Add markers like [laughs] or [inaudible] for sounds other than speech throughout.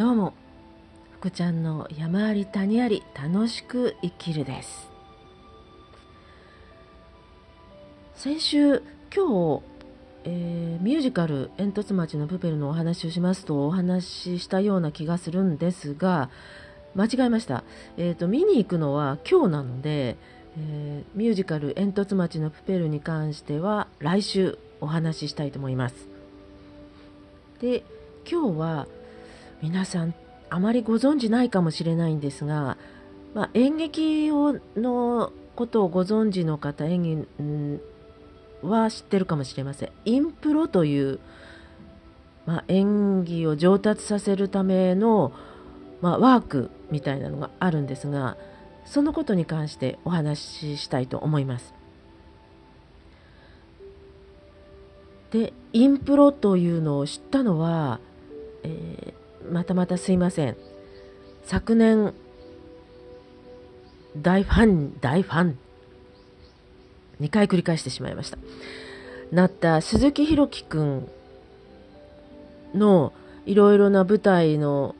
どうも。福ちゃんの山あり谷あり楽しく生きるです。先週今日、えー、ミュージカル「煙突町のプペル」のお話をしますとお話ししたような気がするんですが間違えました、えーと、見に行くのは今日なので、えー、ミュージカル「煙突町のプペル」に関しては来週お話ししたいと思います。で今日は皆さんあまりご存じないかもしれないんですが、まあ、演劇をのことをご存知の方演技、は知ってるかもしれませんインプロという、まあ、演技を上達させるための、まあ、ワークみたいなのがあるんですがそのことに関してお話ししたいと思います。でインプロというのを知ったのは、えまたまたすいません。昨年大ファン大ファン。2回繰り返してしまいました。なった鈴木宏樹くんのいろいろな舞台の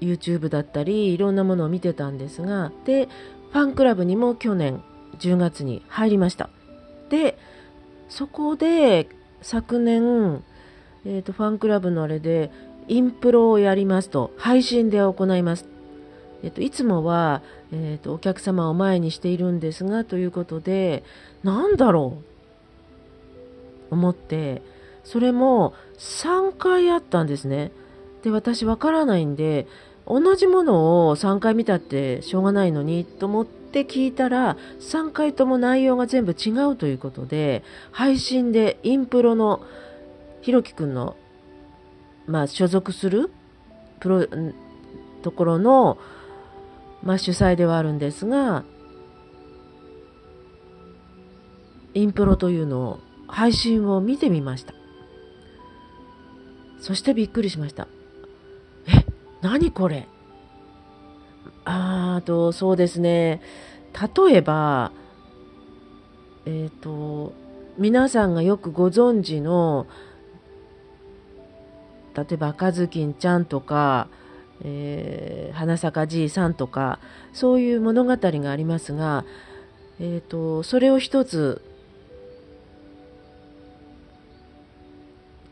YouTube だったりいろんなものを見てたんですがでファンクラブにも去年10月に入りました。でそこで昨年、えーとファンクラブのあれでインプロをやりますと配信で行います。えっと、いつもは、えっと、お客様を前にしているんですがということで何だろう？思ってそれも3回あったんですね。で私わからないんで同じものを3回見たってしょうがないのにと思って聞いたら3回とも内容が全部違うということで配信でインプロのひろきくんのまあ、所属するプロところの、まあ、主催ではあるんですがインプロというのを配信を見てみました。そしてびっくりしました。え何これ？あとそうですね。例えばえっ、ー、と皆さんがよくご存知の例えば赤ずきんちゃんとか、えー、花咲かじいさんとかそういう物語がありますが、えーと、それを一つ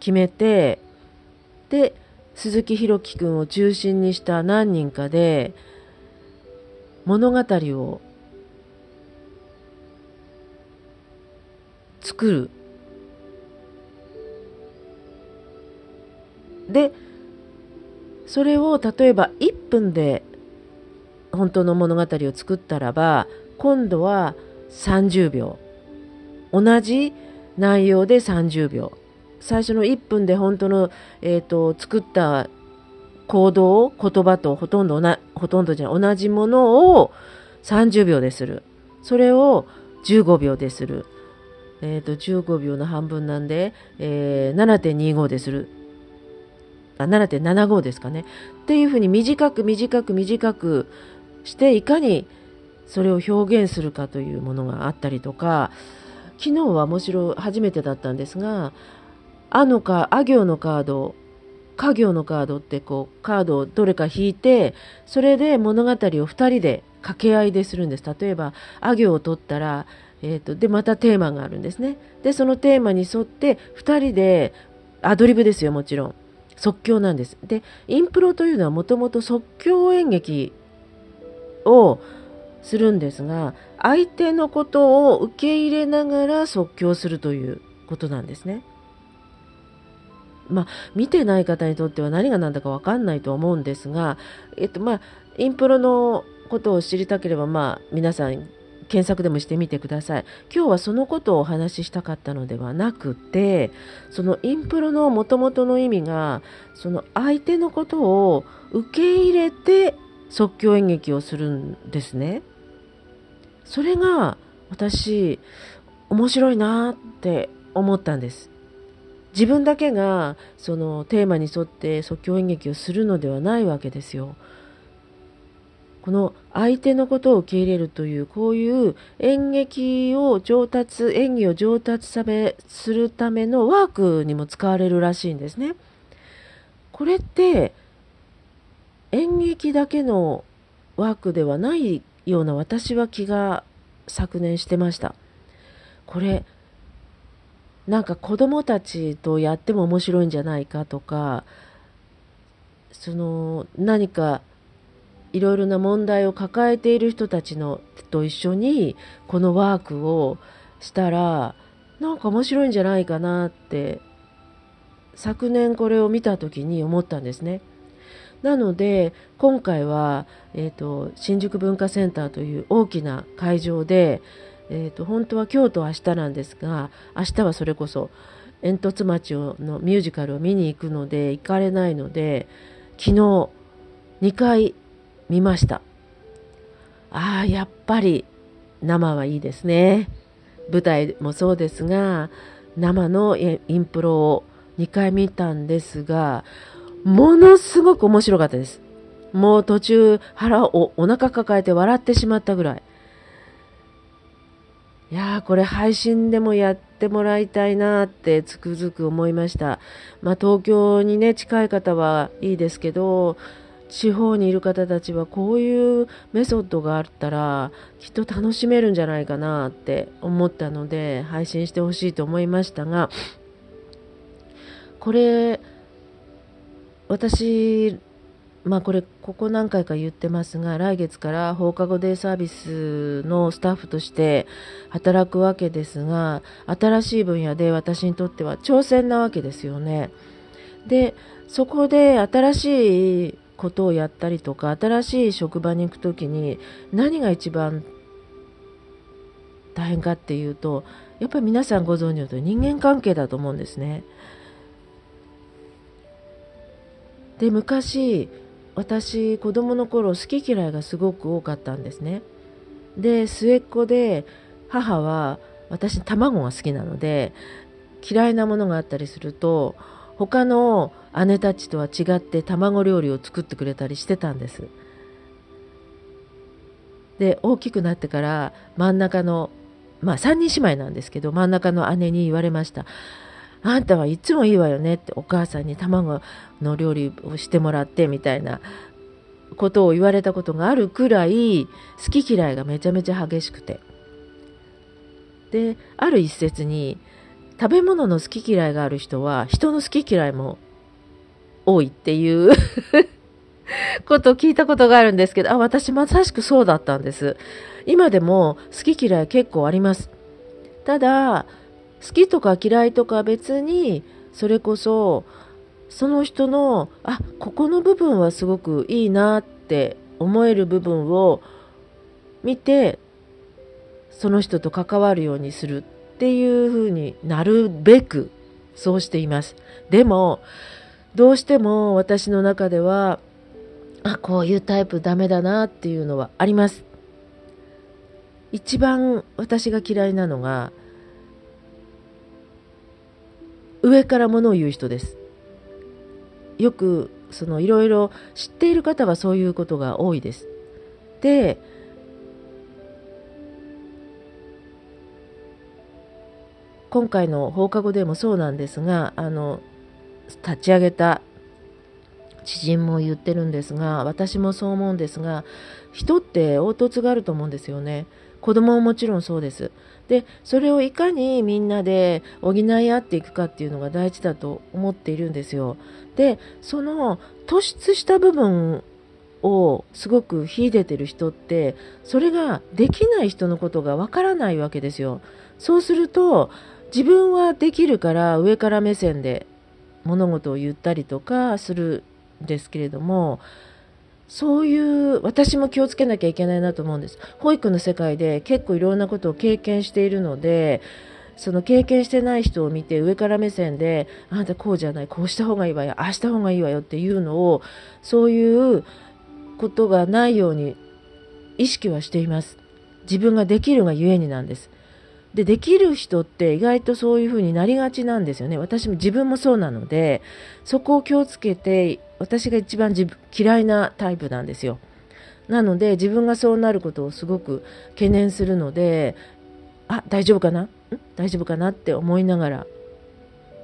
決めてで鈴木弘樹君を中心にした何人かで物語を作る。でそれを例えば1分で本当の物語を作ったらば今度は30秒。同じ内容で30秒。最初の1分で本当の、えーと、作った行動言葉とほとんどなほとんどじゃ同じものを30秒でする。それを15秒でする、えーと、15秒の半分なんで、えー、7.25でする。7.75ですかね。っていうふうに短く短く短くしていかにそれを表現するかというものがあったりとか昨日はもちろん初めてだったんですがあのかあ行のカード家業のカードってこうカードをどれか引いてそれで物語を2人で掛け合いでするんです。例えばあ行を取ったら、えーと、でまたテーマがあるんですね。でそのテーマに沿って2人でアドリブですよもちろん。即興なんです。でインプロというのはもともと即興演劇をするんですが相手のことを受け入れながら即興するということなんですね。まあ、見てない方にとっては何が何だか分かんないと思うんですが、えっとまあ、インプロのことを知りたければ、まあ、皆さん検索でもしてみてください。今日はそのことをお話ししたかったのではなくてそのインプロのもともとの意味がその相手のことを受け入れて即興演劇をするんですね。それが私面白いなって思ったんです。自分だけがそのテーマに沿って即興演劇をするのではないわけですよ。この相手のことを受け入れるというこういう演劇を上達演技を上達さめするためのワークにも使われるらしいんですね。これって演劇だけのワークではないような私は気が昨年してました。これなんか子供たちとやっても面白いんじゃないかとかその何かいろいろな問題を抱えている人たちのと一緒にこのワークをしたらなんか面白いんじゃないかなって昨年これを見た時に思ったんですね。なので今回は、えーと、新宿文化センターという大きな会場で、えーと、本当は今日と明日なんですが明日はそれこそ煙突町のミュージカルを見に行くので行かれないので昨日2回見ましたああやっぱり生はいいですね舞台もそうですが生のインプロを2回見たんですがものすごく面白かったです。もう途中腹をお腹抱えて笑ってしまったぐらい。いやーこれ配信でもやってもらいたいなってつくづく思いました。まあ東京にね近い方はいいですけど、地方にいる方たちはこういうメソッドがあったらきっと楽しめるんじゃないかなって思ったので配信してほしいと思いましたが、これ私まあこれここ何回か言ってますが来月から放課後デイサービスのスタッフとして働くわけですが新しい分野で私にとっては挑戦なわけですよね。でそこで新しいことをやったりとか新しい職場に行く時に何が一番大変かっていうとやっぱり皆さんご存知のと人間関係だと思うんですね。で昔私子供の頃好き嫌いがすごく多かったんですねで末っ子で母は私卵が好きなので嫌いなものがあったりすると他の姉たちとは違って卵料理を作ってくれたりしてたんです。で大きくなってから真ん中のまあ3人姉妹なんですけど真ん中の姉に言われましたあんたはいつもいいわよねってお母さんに卵の料理をしてもらってみたいなことを言われたことがあるくらい好き嫌いがめちゃめちゃ激しくて。である一節に食べ物の好き嫌いがある人は人の好き嫌いも多いっていう [laughs] ことを聞いたことがあるんですけどあ私まさしくそうだったんです。今でも好き嫌い結構あります。ただ好きとか嫌いとか別にそれこそその人のあここの部分はすごくいいなって思える部分を見てその人と関わるようにする。っていうふうになるべくそうしています。でもどうしても私の中ではあこういうタイプダメだなっていうのはあります。一番私が嫌いなのが上からものを言う人です。よくそのいろいろ知っている方はそういうことが多いです。で今回の放課後でもそうなんですがあの立ち上げた知人も言ってるんですが私もそう思うんですが人って凹凸があると思うんですよね。子供ももちろんそうです。でそれをいかにみんなで補い合っていくかっていうのが大事だと思っているんですよ。でその突出した部分をすごく秀でてる人ってそれができない人のことがわからないわけですよ。そうすると自分はできるから上から目線で物事を言ったりとかするんですけれどもそういう私も気をつけなきゃいけないなと思うんです。保育の世界で結構いろんなことを経験しているのでその経験してない人を見て上から目線であなたこうじゃないこうした方がいいわよああした方がいいわよっていうのをそういうことがないように意識はしています。自分ができるがゆえになんです。でできる人って意外とそういうふうになりがちなんですよね。私も自分もそうなのでそこを気をつけて私が一番自分嫌いなタイプなんですよ。なので自分がそうなることをすごく懸念するのであ大丈夫かな？大丈夫かなって思いながら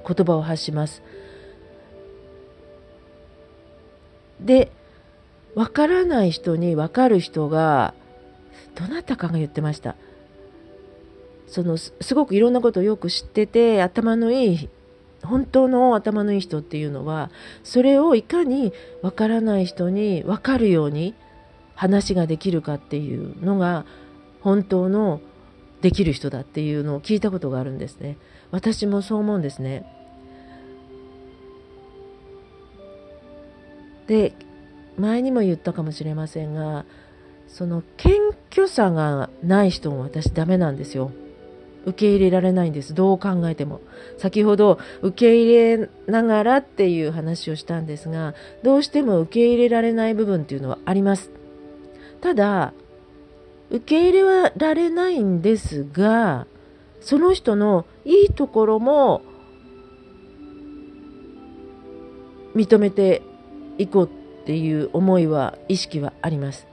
言葉を発します。でわからない人にわかる人がどなたかが言ってました。そのすごくいろんなことをよく知ってて頭のいい本当の頭のいい人っていうのはそれをいかにわからない人に分かるように話ができるかっていうのが本当のできる人だっていうのを聞いたことがあるんですね。私もそう思うんですね。で前にも言ったかもしれませんがその謙虚さがない人も私ダメなんですよ。受け入れられないんです。どう考えても。先ほど受け入れながらっていう話をしたんですがどうしても受け入れられない部分っていうのはあります。ただ受け入れられないんですがその人のいいところも認めていこうっていう思いは意識はあります。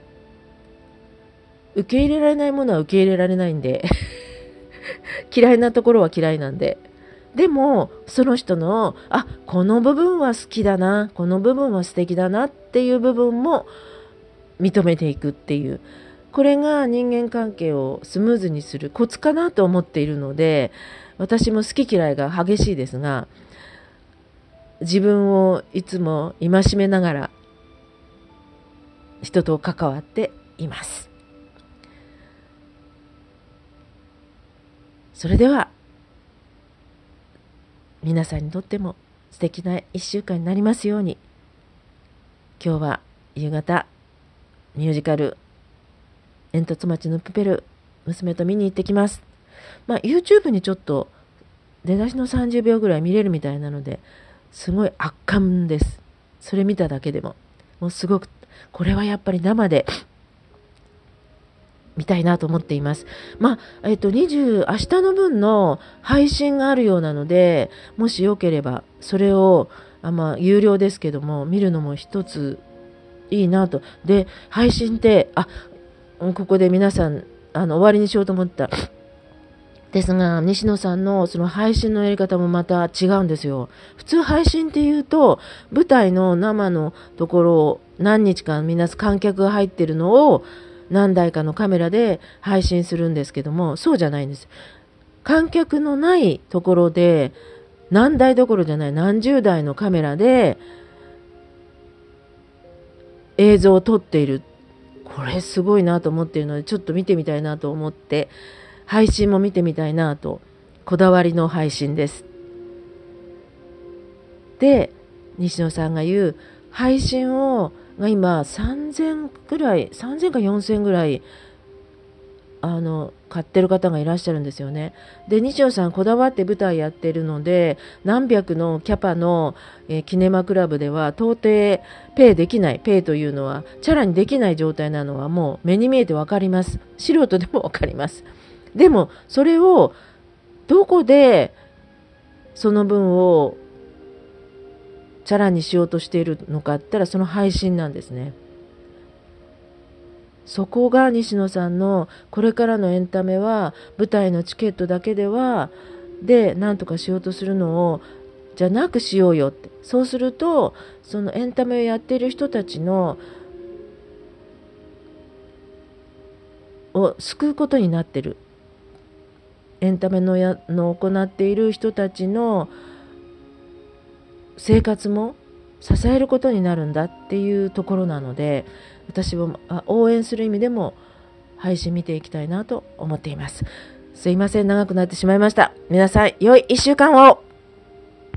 受け入れられないものは受け入れられないんで嫌いなところは嫌いなんででもその人のあこの部分は好きだなこの部分は素敵だなっていう部分も認めていくっていうこれが人間関係をスムーズにするコツかなと思っているので私も好き嫌いが激しいですが自分をいつも戒めながら人と関わっています。それでは皆さんにとっても素敵な1週間になりますように今日は夕方ミュージカル「煙突町のプペル」娘と見に行ってきます。まあ、YouTube にちょっと出だしの30秒ぐらい見れるみたいなのですごい圧巻です。それ見ただけでも。もうすごく、これはやっぱり生で見たいなと思っています。まあ、えっと、20、明日の分の配信があるようなので、もしよければ、それを、あまあ、有料ですけども、見るのも一ついいなと。で、配信って、あ、ここで皆さん、あの、終わりにしようと思った。ですが、西野さんのその配信のやり方もまた違うんですよ。普通配信っていうと、舞台の生のところを何日かみんな観客が入ってるのを何台かのカメラで配信するんですけども、そうじゃないんです。観客のないところで、何台どころじゃない何十台のカメラで映像を撮っている。これすごいなと思っているので、ちょっと見てみたいなと思って、配信も見てみたいなと、こだわりの配信です。で、西野さんが言う、配信を、が今3000ぐらい、3000か4000ぐらい、あの、買ってる方がいらっしゃるんですよね。で、西野さんこだわって舞台やってるので、何百のキャパの、えー、キネマクラブでは到底ペイできない、ペイというのは、チャラにできない状態なのはもう目に見えてわかります。素人でもわかります。でもそれをどこでその分をチャラにしようとしているのかったらその配信なんですね。そこが西野さんのこれからのエンタメは舞台のチケットだけではで何とかしようとするのをじゃなくしようよってそうするとそのエンタメをやっている人たちのを救うことになってるエンタメのやの行っている人たちの生活も支えることになるんだっていうところなので私は応援する意味でも配信見ていきたいなと思っています。すいません、長くなってしまいました。皆さん、良い1週間を